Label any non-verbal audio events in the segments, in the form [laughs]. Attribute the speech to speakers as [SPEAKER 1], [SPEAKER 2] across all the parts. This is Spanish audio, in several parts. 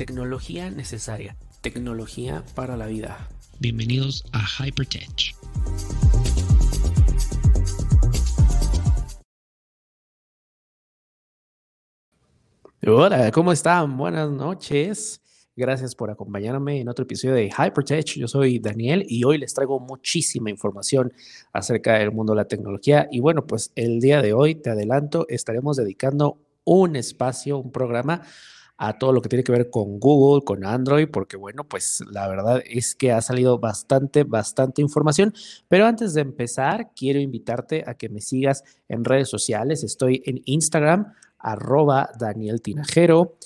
[SPEAKER 1] Tecnología necesaria. Tecnología para la vida.
[SPEAKER 2] Bienvenidos a Hypertech.
[SPEAKER 1] Hola, ¿cómo están? Buenas noches. Gracias por acompañarme en otro episodio de Hypertech. Yo soy Daniel y hoy les traigo muchísima información acerca del mundo de la tecnología. Y bueno, pues el día de hoy, te adelanto, estaremos dedicando un espacio, un programa a todo lo que tiene que ver con Google, con Android, porque bueno, pues la verdad es que ha salido bastante, bastante información. Pero antes de empezar, quiero invitarte a que me sigas en redes sociales. Estoy en Instagram, arroba Daniel Tinajero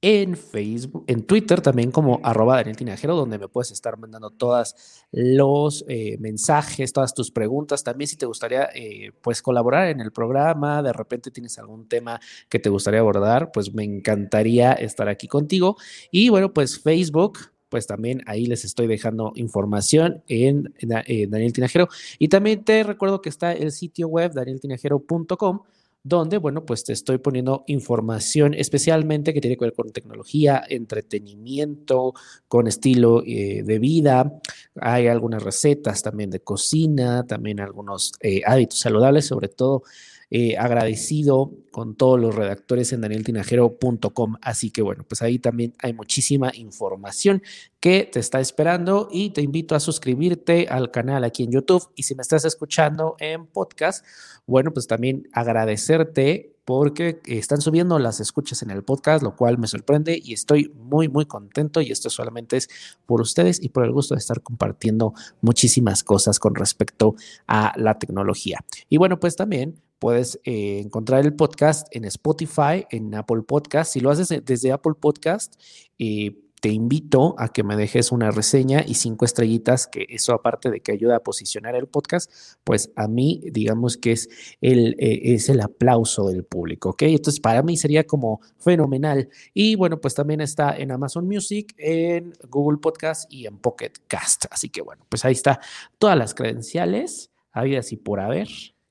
[SPEAKER 1] en Facebook, en Twitter también como arroba Daniel Tinajero, donde me puedes estar mandando todos los eh, mensajes, todas tus preguntas. También si te gustaría eh, pues colaborar en el programa, de repente tienes algún tema que te gustaría abordar, pues me encantaría estar aquí contigo. Y bueno, pues Facebook, pues también ahí les estoy dejando información en, en Daniel Tinajero. Y también te recuerdo que está el sitio web danieltinajero.com donde, bueno, pues te estoy poniendo información especialmente que tiene que ver con tecnología, entretenimiento, con estilo eh, de vida. Hay algunas recetas también de cocina, también algunos eh, hábitos saludables, sobre todo eh, agradecido con todos los redactores en danieltinajero.com. Así que bueno, pues ahí también hay muchísima información que te está esperando y te invito a suscribirte al canal aquí en YouTube. Y si me estás escuchando en podcast, bueno, pues también agradecerte porque están subiendo las escuchas en el podcast, lo cual me sorprende y estoy muy, muy contento y esto solamente es por ustedes y por el gusto de estar compartiendo muchísimas cosas con respecto a la tecnología. Y bueno, pues también puedes eh, encontrar el podcast en Spotify, en Apple Podcast. Si lo haces desde Apple Podcast, eh, te invito a que me dejes una reseña y cinco estrellitas, que eso aparte de que ayuda a posicionar el podcast, pues a mí digamos que es el, eh, es el aplauso del público, ¿ok? Entonces para mí sería como fenomenal. Y bueno, pues también está en Amazon Music, en Google Podcast y en Pocket Cast. Así que bueno, pues ahí está todas las credenciales, habidas y por haber.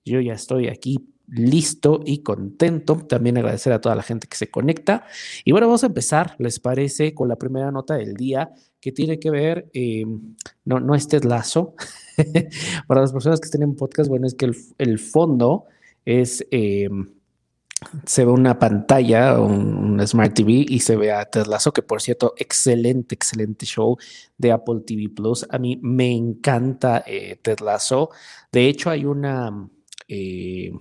[SPEAKER 1] Yo ya estoy aquí listo y contento. También agradecer a toda la gente que se conecta. Y bueno, vamos a empezar, ¿les parece? Con la primera nota del día que tiene que ver, eh, no, no este lazo. [laughs] Para las personas que tienen podcast, bueno, es que el, fondo es... Eh, se ve una pantalla, un, Smart TV y se ve a Ted que por cierto, excelente, excelente show de Apple TV Plus. A mí me encanta eh, Ted. De hecho, hay una, eh,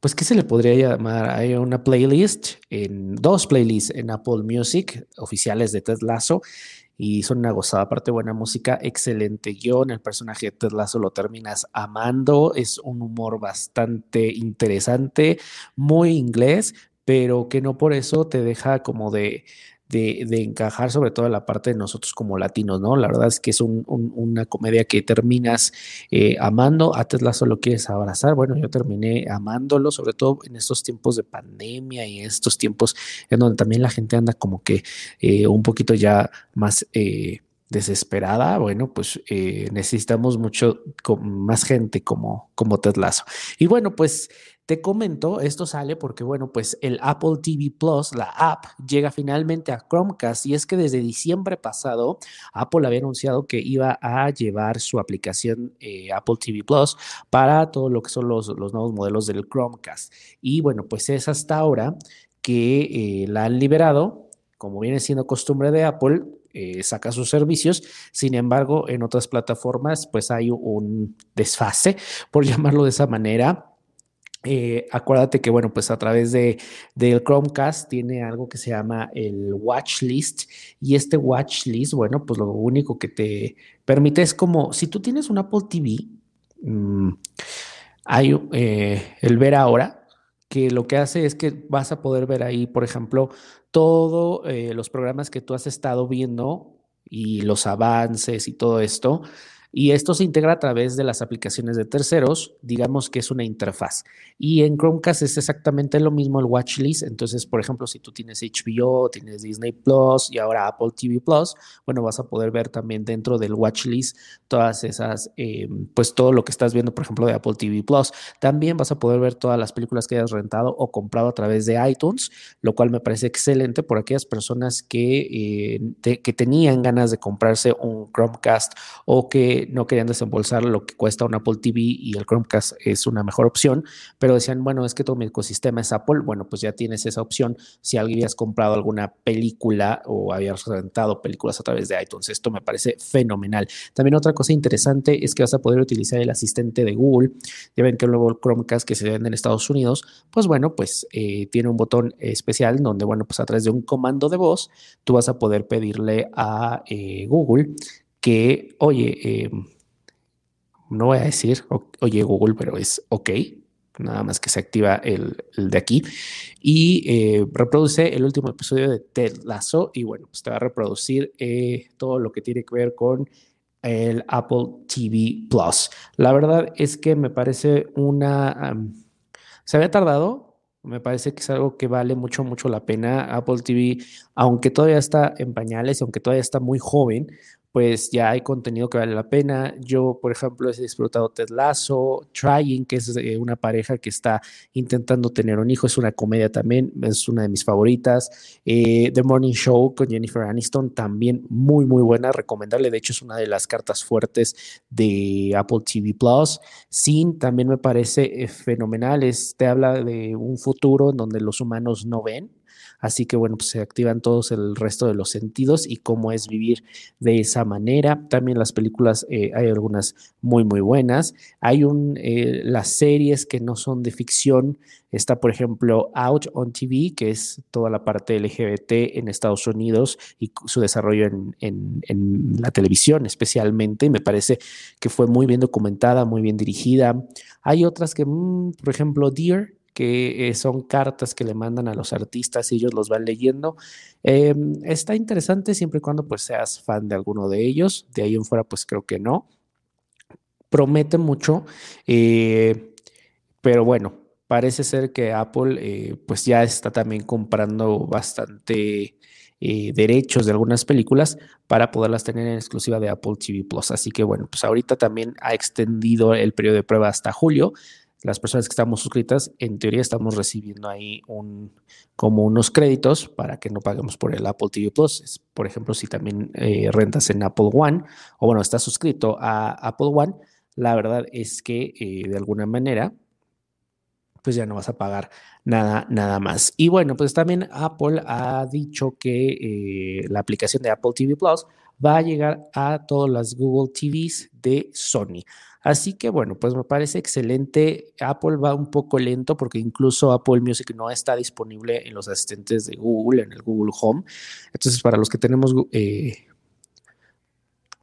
[SPEAKER 1] pues, ¿qué se le podría llamar? Hay una playlist, en dos playlists en Apple Music oficiales de Ted Lasso y son una gozada, aparte buena música, excelente guion, el personaje de Ted Lasso lo terminas amando, es un humor bastante interesante, muy inglés, pero que no por eso te deja como de, de, encajar sobre todo la parte de nosotros como latinos, ¿no? La verdad es que es una comedia que terminas eh, amando, a Tesla solo quieres abrazar, bueno, yo terminé amándolo, sobre todo en estos tiempos de pandemia y en estos tiempos en donde también la gente anda como que eh, un poquito ya más... Eh, desesperada, bueno, pues necesitamos mucho más gente como, como Ted Lasso. Y bueno, pues te comento, esto sale porque, bueno, pues el Apple TV Plus, la app, llega finalmente a Chromecast y es que desde diciembre pasado Apple había anunciado que iba a llevar su aplicación eh, Apple TV Plus para todo lo que son los, nuevos modelos del Chromecast. Y bueno, pues es hasta ahora que eh, la han liberado, como viene siendo costumbre de Apple, eh, saca sus servicios. Sin embargo, en otras plataformas, pues hay un desfase, por [laughs] llamarlo de esa manera eh, acuérdate que, bueno, pues a través de, del Chromecast tiene algo que se llama el Watch List y este Watch List, bueno, pues lo único que te permite es como, si tú tienes un Apple TV, mm, hay eh, el ver ahora, que lo que hace es que vas a poder ver ahí, por ejemplo, todos eh, los programas que tú has estado viendo y los avances y todo esto Y esto se integra a través de las aplicaciones de terceros, digamos que es una interfaz. Y en Chromecast es exactamente lo mismo el watchlist. Entonces, por ejemplo, si tú tienes HBO, tienes Disney Plus y ahora Apple TV Plus, bueno, vas a poder ver también dentro del watchlist todas esas, eh, pues todo lo que estás viendo, por ejemplo, de Apple TV Plus. También vas a poder ver todas las películas que hayas rentado o comprado a través de iTunes, lo cual me parece excelente por aquellas personas que, eh, que tenían ganas de comprarse un Chromecast o que no querían desembolsar lo que cuesta un Apple TV y el Chromecast es una mejor opción, pero decían, bueno, es que todo mi ecosistema es Apple, bueno, pues ya tienes esa opción si alguien habías comprado alguna película o habías rentado películas a través de iTunes. Esto me parece fenomenal. También otra cosa interesante es que vas a poder utilizar el asistente de Google. Ya ven que el nuevo Chromecast que se vende en Estados Unidos, pues bueno, pues eh, tiene un botón especial donde, bueno, pues a través de un comando de voz, tú vas a poder pedirle a eh, Google que, oye, eh, no voy a decir, oye Google, pero es ok, nada más que se activa el, de aquí y eh, reproduce el último episodio de Ted Lasso y bueno, pues te va a reproducir eh, todo lo que tiene que ver con el Apple TV Plus. La verdad es que me parece una... se había tardado, me parece que es algo que vale mucho, mucho la pena. Apple TV, aunque todavía está en pañales, aunque todavía está muy joven, pues ya hay contenido que vale la pena. Yo, por ejemplo, he disfrutado Ted Lasso, Trying, que es una pareja que está intentando tener un hijo, es una comedia también, es una de mis favoritas. Eh, The Morning Show con Jennifer Aniston, también muy, muy buena, recomendable. De hecho, es una de las cartas fuertes de Apple TV Plus. Sin también me parece eh, fenomenal, te habla de un futuro en donde los humanos no ven Así que bueno, pues se activan todos el resto de los sentidos y cómo es vivir de esa manera. También las películas, eh, hay algunas muy, muy buenas. Hay un, eh, las series que no son de ficción. Está, por ejemplo, Out on TV, que es toda la parte LGBT en Estados Unidos y su desarrollo en, la televisión especialmente. Me parece que fue muy bien documentada, muy bien dirigida. Hay otras que, mm, por ejemplo, Dear, que eh, son cartas que le mandan a los artistas y ellos los van leyendo. Em, está interesante siempre y cuando pues seas fan de alguno de ellos. De ahí en fuera pues creo que no. Promete mucho, eh, pero bueno, parece ser que Apple eh, pues ya está también comprando bastante derechos de algunas películas para poderlas tener en exclusiva de Apple TV Plus. Así que bueno, pues ahorita también ha extendido el periodo de prueba hasta julio las personas que estamos suscritas, en teoría estamos recibiendo ahí un, como unos créditos para que no paguemos por el Apple TV Plus. Por ejemplo, si también eh, rentas en Apple One o bueno, estás suscrito a Apple One, la verdad es que eh, de alguna manera, pues ya no vas a pagar nada, nada más. Y bueno, pues también Apple ha dicho que eh, la aplicación de Apple TV Plus va a llegar a todas las Google TVs de Sony. Así que bueno, pues me parece excelente. Apple va un poco lento porque incluso Apple Music no está disponible en los asistentes de Google, en el Google Home. Entonces, para los que tenemos eh,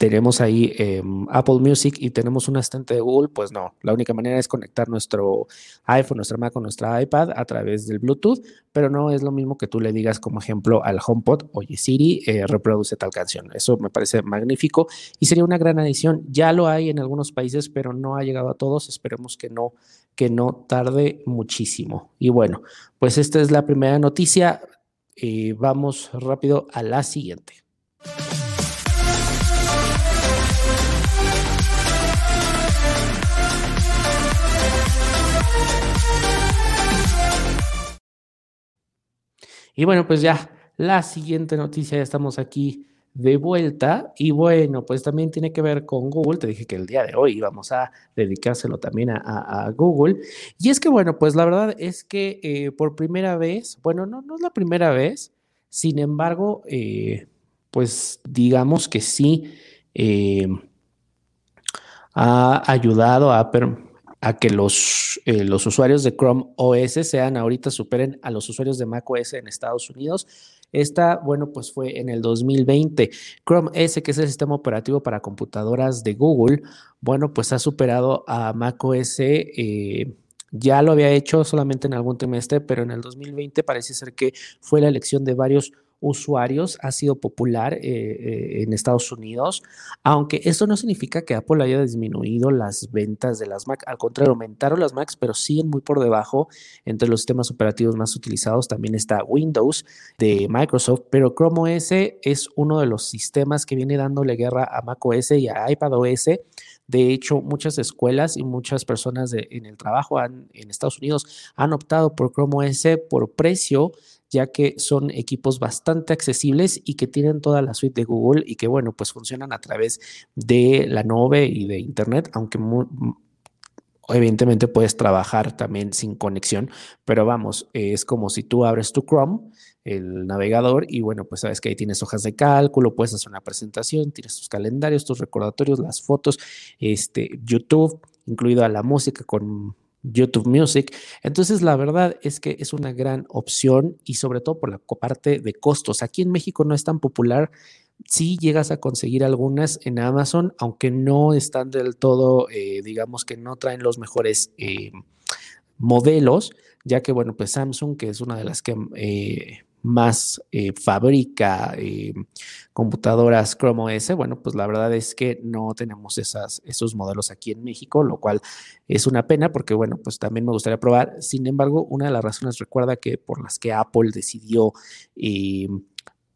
[SPEAKER 1] tenemos ahí em, Apple Music y tenemos un asistente de Google, pues no, la única manera es conectar nuestro iPhone, nuestra Mac o nuestra iPad a través del Bluetooth, pero no es lo mismo que tú le digas como ejemplo al HomePod, oye Siri, eh, reproduce tal canción. Eso me parece magnífico y sería una gran adición. Ya lo hay en algunos países, pero no ha llegado a todos. Esperemos que no, que no tarde muchísimo. Y bueno, pues esta es la primera noticia. Eh, vamos rápido a la siguiente. Y bueno, pues ya la siguiente noticia, ya estamos aquí de vuelta y bueno, pues también tiene que ver con Google. Te dije que el día de hoy íbamos a dedicárselo también a, Google. Y es que bueno, pues la verdad es que eh, por primera vez, bueno, no, no es la primera vez, sin embargo, eh, pues digamos que sí eh, ha ayudado a a que los, eh, los usuarios de Chrome OS sean ahorita superen a los usuarios de Mac OS en Estados Unidos. Esta, bueno, pues fue en el 2020. Chrome OS, que es el sistema operativo para computadoras de Google, bueno, pues ha superado a Mac OS. Eh, ya lo había hecho solamente en algún trimestre, pero en el 2020 parece ser que fue la elección de varios usuarios, ha sido popular eh, eh, en Estados Unidos, aunque esto no significa que Apple haya disminuido las ventas de las Mac, al contrario, aumentaron las Macs, pero siguen muy por debajo entre los sistemas operativos más utilizados. También está Windows de Microsoft, pero Chrome OS es uno de los sistemas que viene dándole guerra a macOS y a iPadOS. De hecho, muchas escuelas y muchas personas en el trabajo en Estados Unidos han optado por Chrome OS por precio ya que son equipos bastante accesibles y que tienen toda la suite de Google y que, bueno, pues funcionan a través de la nube y de Internet, aunque evidentemente puedes trabajar también sin conexión, pero vamos, es como si tú abres tu Chrome, el navegador, y bueno, pues sabes que ahí tienes hojas de cálculo, puedes hacer una presentación, tienes tus calendarios, tus recordatorios, las fotos, este, YouTube, incluido a la música con YouTube Music. Entonces, la verdad es que es una gran opción y sobre todo por la parte de costos. Aquí en México no es tan popular. Sí llegas a conseguir algunas en Amazon, aunque no están del todo, eh, digamos que no traen los mejores eh, modelos, ya que, bueno, pues Samsung, que es una de las que eh, más eh, fabrica eh, computadoras Chrome OS, bueno, pues la verdad es que no tenemos esas, esos modelos aquí en México, lo cual es una pena porque, bueno, pues también me gustaría probar. Sin embargo, una de las razones, recuerda que por las que Apple decidió eh,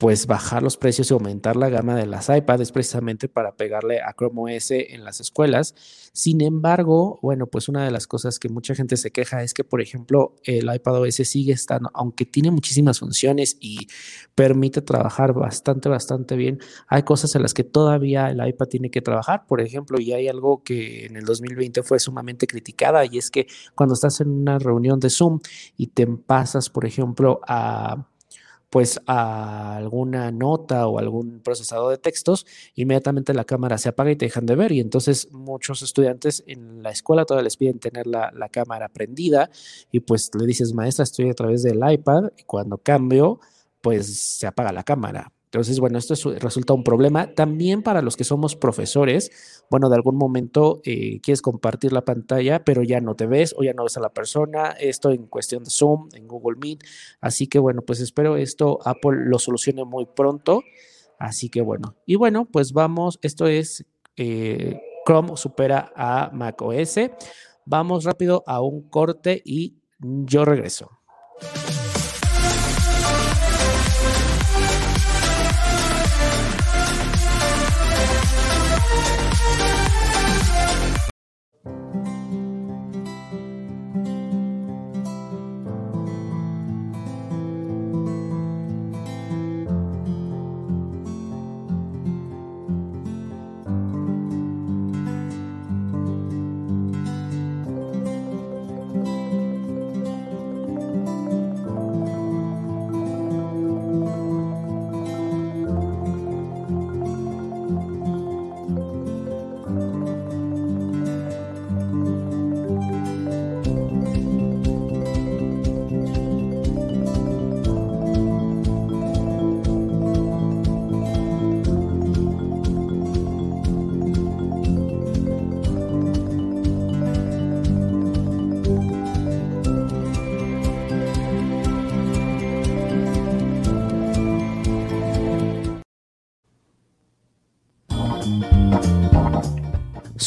[SPEAKER 1] pues bajar los precios y aumentar la gama de las iPads precisamente para pegarle a Chrome OS en las escuelas. Sin embargo, bueno, pues una de las cosas que mucha gente se queja es que, por ejemplo, el iPad OS sigue estando, aunque tiene muchísimas funciones y permite trabajar bastante, bastante bien, hay cosas en las que todavía el iPad tiene que trabajar. Por ejemplo, y hay algo que en el 2020 fue sumamente criticada y es que cuando estás en una reunión de Zoom y te pasas, por ejemplo, a pues a alguna nota o algún procesador de textos, inmediatamente la cámara se apaga y te dejan de ver. Y entonces muchos estudiantes en la escuela todavía les piden tener la, la cámara prendida y pues le dices, maestra, estoy a través del iPad y cuando cambio, pues se apaga la cámara. Entonces, bueno, esto resulta un problema también para los que somos profesores. Bueno, de algún momento eh, quieres compartir la pantalla, pero ya no te ves o ya no ves a la persona. Esto en cuestión de Zoom, en Google Meet. Así que, bueno, pues espero esto Apple lo solucione muy pronto. Así que, bueno, y bueno, pues vamos. Esto es eh, Chrome supera a macOS. Vamos rápido a un corte y yo regreso.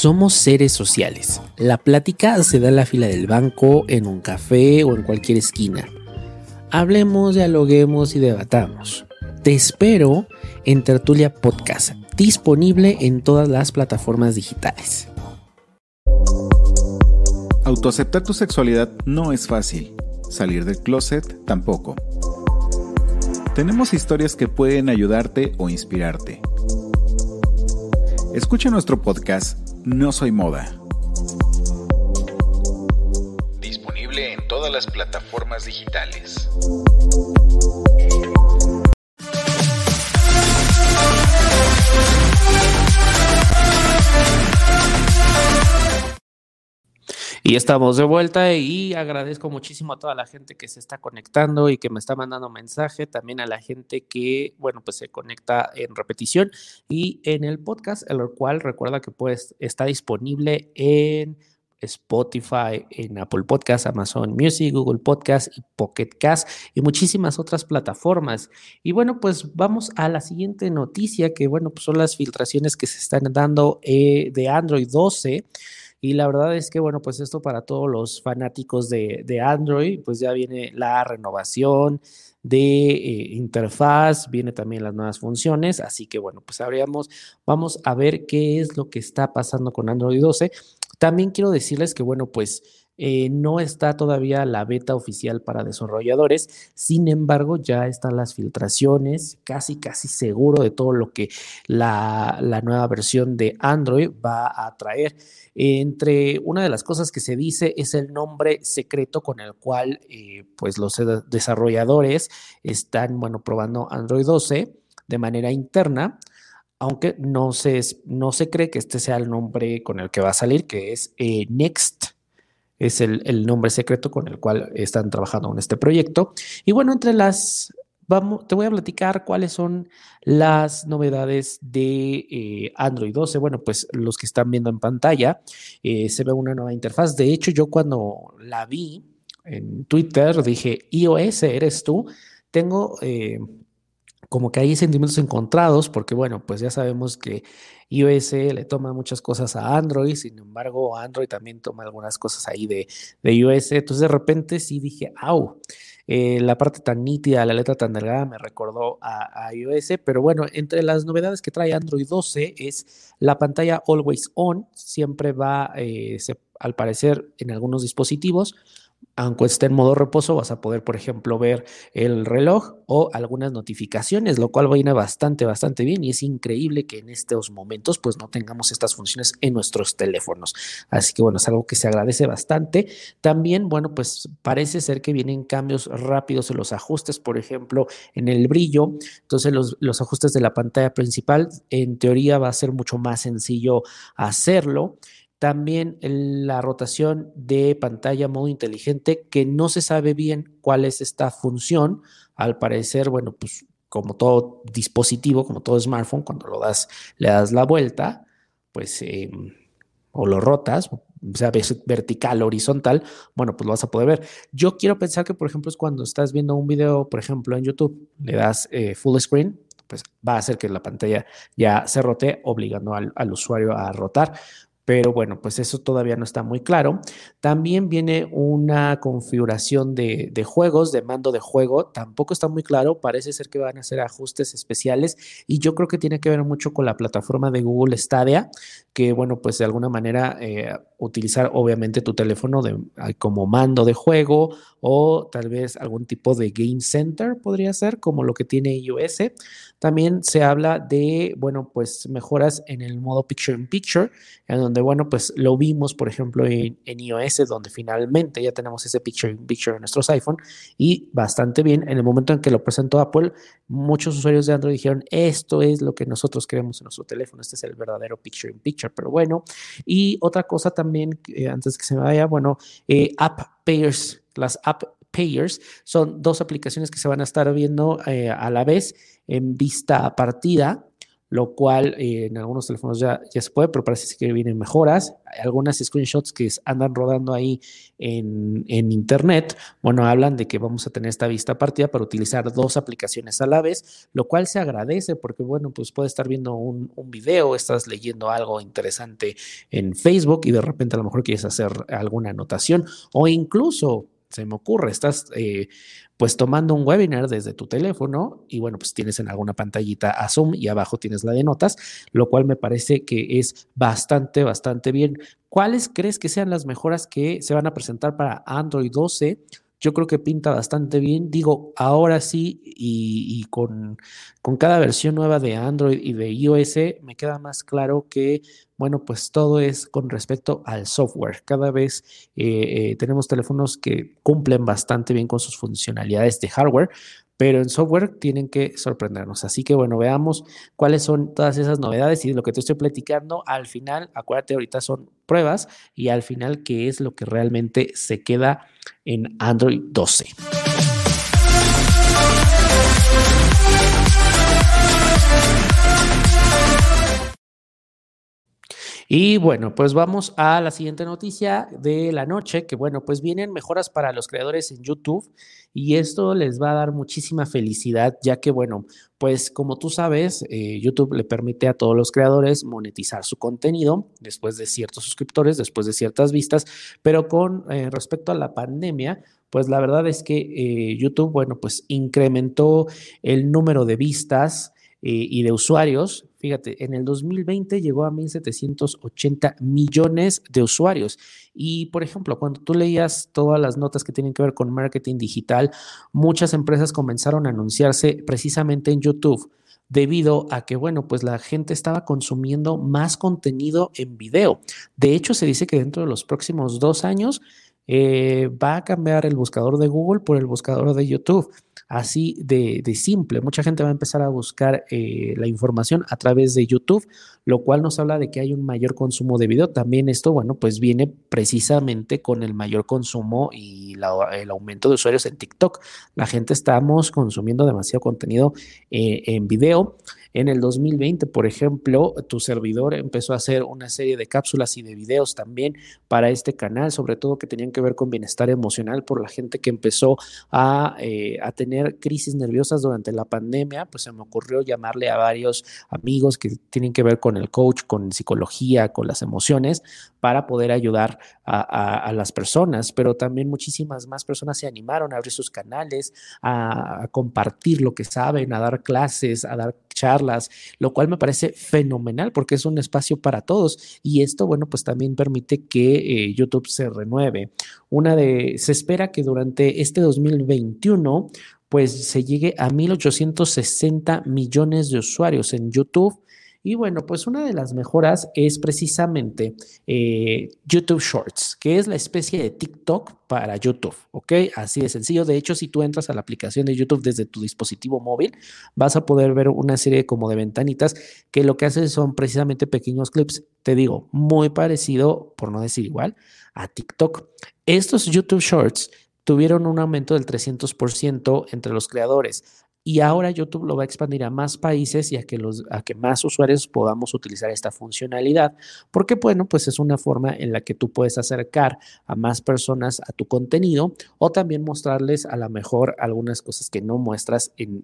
[SPEAKER 1] Somos seres sociales. La plática se da en la fila del banco, en un café o en cualquier esquina. Hablemos, dialoguemos y debatamos. Te espero en Tertulia Podcast, disponible en todas las plataformas digitales.
[SPEAKER 3] Autoaceptar tu sexualidad no es fácil. Salir del closet tampoco. Tenemos historias que pueden ayudarte o inspirarte. Escucha nuestro podcast no soy moda. Disponible en todas las plataformas digitales.
[SPEAKER 1] Y estamos de vuelta y agradezco muchísimo a toda la gente que se está conectando y que me está mandando mensaje, también a la gente que, bueno, pues se conecta en repetición y en el podcast, el cual recuerda que pues está disponible en Spotify, en Apple Podcast, Amazon Music, Google Podcast y Pocket Cast y muchísimas otras plataformas. Y bueno, pues vamos a la siguiente noticia que bueno, pues son las filtraciones que se están dando eh, de Android 12. Y la verdad es que, bueno, pues esto para todos los fanáticos de, de Android, pues ya viene la renovación, de eh, interfaz, viene también las nuevas funciones, así que bueno, pues habríamos, vamos a ver qué es lo que está pasando con Android 12. También quiero decirles que bueno, pues eh, no está todavía la beta oficial para desarrolladores, sin embargo ya están las filtraciones, casi casi seguro de todo lo que la, nueva versión de Android va a traer. Entre una de las cosas que se dice es el nombre secreto con el cual eh, pues los desarrolladores están bueno, probando Android 12 de manera interna aunque no se, no se cree que este sea el nombre con el que va a salir, que es eh, Next es el, nombre secreto con el cual están trabajando en este proyecto. Y bueno, entre las, vamos, te voy a platicar cuáles son las novedades de eh, Android 12. Bueno, pues los que están viendo en pantalla, eh, se ve una nueva interfaz. De hecho, yo cuando la vi en Twitter dije, iOS, ¿eres tú? Tengo... Eh, como que hay sentimientos encontrados, porque bueno, pues ya sabemos que iOS le toma muchas cosas a Android, sin embargo, Android también toma algunas cosas ahí de, iOS. Entonces, de repente sí dije, au, eh, la parte tan nítida, la letra tan delgada me recordó a, iOS, pero bueno, entre las novedades que trae Android 12 es la pantalla Always On, siempre va, eh, al parecer, en algunos dispositivos aunque esté en modo reposo, vas a poder, por ejemplo, ver el reloj o algunas notificaciones, lo cual viene bastante, bastante bien y es increíble que en estos momentos pues no tengamos estas funciones en nuestros teléfonos. Así que bueno, es algo que se agradece bastante. También, bueno, pues parece ser que vienen cambios rápidos en los ajustes, por ejemplo, en el brillo. Entonces los, los ajustes de la pantalla principal, en teoría va a ser mucho más sencillo hacerlo. También la rotación de pantalla modo inteligente, que no se sabe bien cuál es esta función. Al parecer, bueno, pues como todo dispositivo, como todo smartphone, cuando lo das, le das la vuelta, pues em, o lo rotas, sea vertical, horizontal, bueno, pues lo vas a poder ver. Yo quiero pensar que, por ejemplo, es cuando estás viendo un video, por ejemplo, en YouTube, le das eh, full screen, pues va a hacer que la pantalla ya se rote, obligando al, al usuario a rotar pero bueno, pues eso todavía no está muy claro. También viene una configuración de, juegos, de mando de juego, tampoco está muy claro, parece ser que van a hacer ajustes especiales y yo creo que tiene que ver mucho con la plataforma de Google Stadia, que bueno, pues de alguna manera eh, utilizar obviamente tu teléfono de, como mando de juego o tal vez algún tipo de game center podría ser, como lo que tiene iOS. También se habla de, bueno, pues mejoras en el modo Picture in Picture, en donde, bueno, pues lo vimos, por ejemplo, en, iOS, donde finalmente ya tenemos ese Picture in Picture en nuestros iPhone y bastante bien. En el momento en que lo presentó Apple, muchos usuarios de Android dijeron, esto es lo que nosotros queremos en nuestro teléfono, este es el verdadero Picture in Picture, pero bueno. Y otra cosa también, eh, antes que se me vaya, bueno, eh, App Payers, las App Payers son dos aplicaciones que se van a estar viendo eh, a la vez en vista partida, lo cual eh, en algunos teléfonos ya, ya se puede, pero parece que vienen mejoras. Algunas screenshots que andan rodando ahí en, internet, bueno, hablan de que vamos a tener esta vista partida para utilizar dos aplicaciones a la vez, lo cual se agradece porque, bueno, pues puedes estar viendo un, un video, estás leyendo algo interesante en Facebook y de repente a lo mejor quieres hacer alguna anotación o incluso se me ocurre, estás eh, pues tomando un webinar desde tu teléfono y bueno, pues tienes en alguna pantallita a Zoom y abajo tienes la de notas, lo cual me parece que es bastante, bastante bien. ¿Cuáles crees que sean las mejoras que se van a presentar para Android 12? yo creo que pinta bastante bien. Digo, ahora sí, y, con, con, cada versión nueva de Android y de iOS, me queda más claro que, bueno, pues todo es con respecto al software. Cada vez eh, eh, tenemos teléfonos que cumplen bastante bien con sus funcionalidades de hardware, pero en software tienen que sorprendernos. Así que bueno, veamos cuáles son todas esas novedades y lo que te estoy platicando al final, acuérdate, ahorita son pruebas y al final qué es lo que realmente se queda en Android 12. Y bueno, pues vamos a la siguiente noticia de la noche, que bueno, pues vienen mejoras para los creadores en YouTube y esto les va a dar muchísima felicidad, ya que bueno, pues como tú sabes, eh, YouTube le permite a todos los creadores monetizar su contenido después de ciertos suscriptores, después de ciertas vistas, pero con eh, respecto a la pandemia, pues la verdad es que eh, YouTube, bueno, pues incrementó el número de vistas y de usuarios Fíjate, en el 2020 llegó a 1.780 millones de usuarios. Y, por ejemplo, cuando tú leías todas las notas que tienen que ver con marketing digital, muchas empresas comenzaron a anunciarse precisamente en YouTube debido a que, bueno, pues la gente estaba consumiendo más contenido en video. De hecho, se dice que dentro de los próximos dos años eh, va a cambiar el buscador de Google por el buscador de YouTube así de, simple. Mucha gente va a empezar a buscar eh, la información a través de YouTube, lo cual nos habla de que hay un mayor consumo de video. También esto, bueno, pues viene precisamente con el mayor consumo y el aumento de usuarios en TikTok. La gente estamos consumiendo demasiado contenido eh, en video. En el 2020, por ejemplo, tu servidor empezó a hacer una serie de cápsulas y de videos también para este canal, sobre todo que tenían que ver con bienestar emocional por la gente que empezó a, eh, tener crisis nerviosas durante la pandemia, pues se me ocurrió llamarle a varios amigos que tienen que ver con el coach, con psicología, con las emociones, para poder ayudar a, las personas, pero también muchísimas más personas se animaron a abrir sus canales, a, a compartir lo que saben, a dar clases, a dar charlas, lo cual me parece fenomenal porque es un espacio para todos y esto, bueno, pues también permite que eh, YouTube se renueve. Una de, se espera que durante este 2021 pues se llegue a 1.860 millones de usuarios en YouTube y bueno, pues una de las mejoras es precisamente eh, YouTube Shorts, que es la especie de TikTok para YouTube, ¿ok? Así de sencillo. De hecho, si tú entras a la aplicación de YouTube desde tu dispositivo móvil, vas a poder ver una serie como de ventanitas que lo que hacen son precisamente pequeños clips. Te digo, muy parecido, por no decir igual, a TikTok. Estos YouTube Shorts tuvieron un aumento del 300% entre los creadores. Y ahora YouTube lo va a expandir a más países y a que, los, a que más usuarios podamos utilizar esta funcionalidad, porque bueno, pues es una forma en la que tú puedes acercar a más personas a tu contenido o también mostrarles a lo mejor algunas cosas que no muestras en,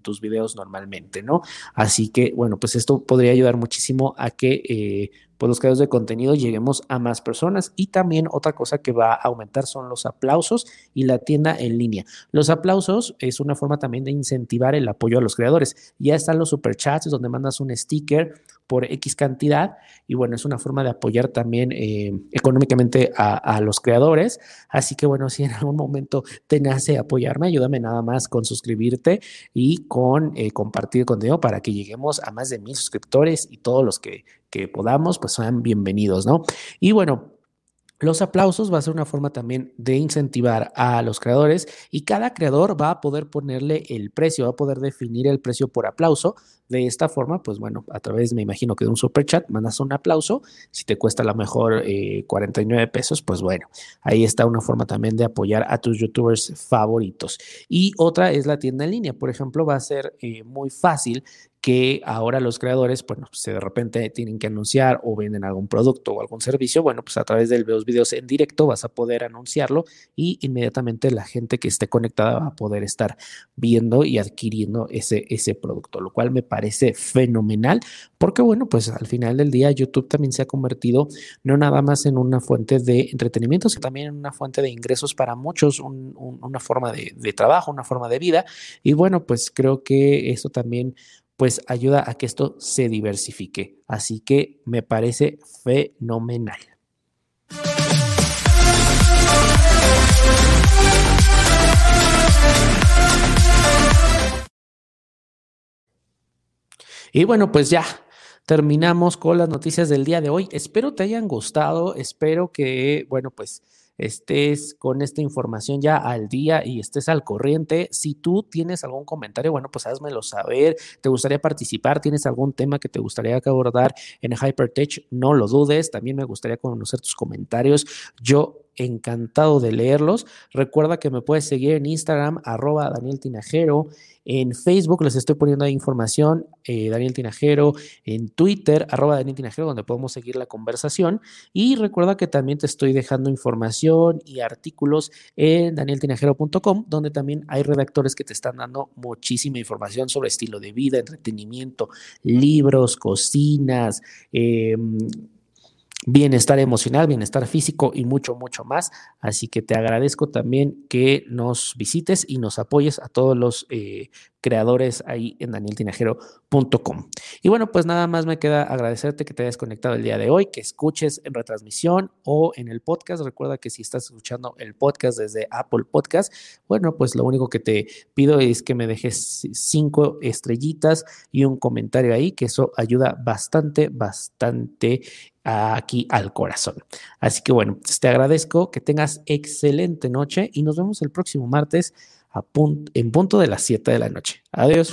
[SPEAKER 1] tus videos normalmente, ¿no? Así que bueno, pues esto podría ayudar muchísimo a que eh, pues los creadores de contenido lleguemos a más personas. Y también otra cosa que va a aumentar son los aplausos y la tienda en línea. Los aplausos es una forma también de incentivar el apoyo a los creadores. Ya están los superchats donde mandas un sticker por X cantidad y bueno, es una forma de apoyar también eh, económicamente a, los creadores. Así que bueno, si en algún momento te nace apoyarme, ayúdame nada más con suscribirte y con eh, compartir contenido para que lleguemos a más de mil suscriptores y todos los que, que podamos, pues sean bienvenidos, ¿no? Y bueno, los aplausos va a ser una forma también de incentivar a los creadores y cada creador va a poder ponerle el precio, va a poder definir el precio por aplauso. De esta forma, pues bueno, a través, me imagino que de un super chat, mandas un aplauso. Si te cuesta a lo mejor 49 eh, pesos, pues bueno, ahí está una forma también de apoyar a tus youtubers favoritos. Y otra es la tienda en línea. Por ejemplo, va a ser eh, muy fácil que ahora los creadores, bueno, pues de repente tienen que anunciar o venden algún producto o algún servicio, bueno, pues a través de los videos en directo vas a poder anunciarlo y inmediatamente la gente que esté conectada va a poder estar viendo y adquiriendo ese, ese producto, lo cual me parece fenomenal porque, bueno, pues al final del día YouTube también se ha convertido no nada más en una fuente de entretenimiento, sino también en una fuente de ingresos para muchos, una forma de, de trabajo, una forma de vida. Y bueno, pues creo que eso también pues ayuda a que esto se diversifique. Así que me parece fenomenal. Y bueno, pues ya terminamos con las noticias del día de hoy. Espero te hayan gustado, espero que, bueno, pues estés con esta información ya al día y estés al corriente. Si tú tienes algún comentario, bueno, pues házmelo saber. ¿Te gustaría participar? ¿Tienes algún tema que te gustaría abordar en Hypertech? No lo dudes. También me gustaría conocer tus comentarios. Yo encantado de leerlos. Recuerda que me puedes seguir en Instagram, arroba Daniel Tinajero. En Facebook les estoy poniendo ahí información, eh, Daniel Tinajero, en Twitter, arroba Daniel Tinajero, donde podemos seguir la conversación. Y recuerda que también te estoy dejando información y artículos en danieltinajero.com, donde también hay redactores que te están dando muchísima información sobre estilo de vida, entretenimiento, libros, cocinas, eh, bienestar emocional, bienestar físico y mucho, mucho más. Así que te agradezco también que nos visites y nos apoyes a todos los eh, creadores ahí en danieltinajero.com. Y bueno, pues nada más me queda agradecerte que te hayas conectado el día de hoy, que escuches en retransmisión o en el podcast. Recuerda que si estás escuchando el podcast desde Apple Podcast, bueno, pues lo único que te pido es que me dejes cinco estrellitas y un comentario ahí, que eso ayuda bastante, bastante aquí al corazón. Así que bueno, pues te agradezco, que tengas excelente noche y nos vemos el próximo martes en punto de las 7 de la noche. Adiós.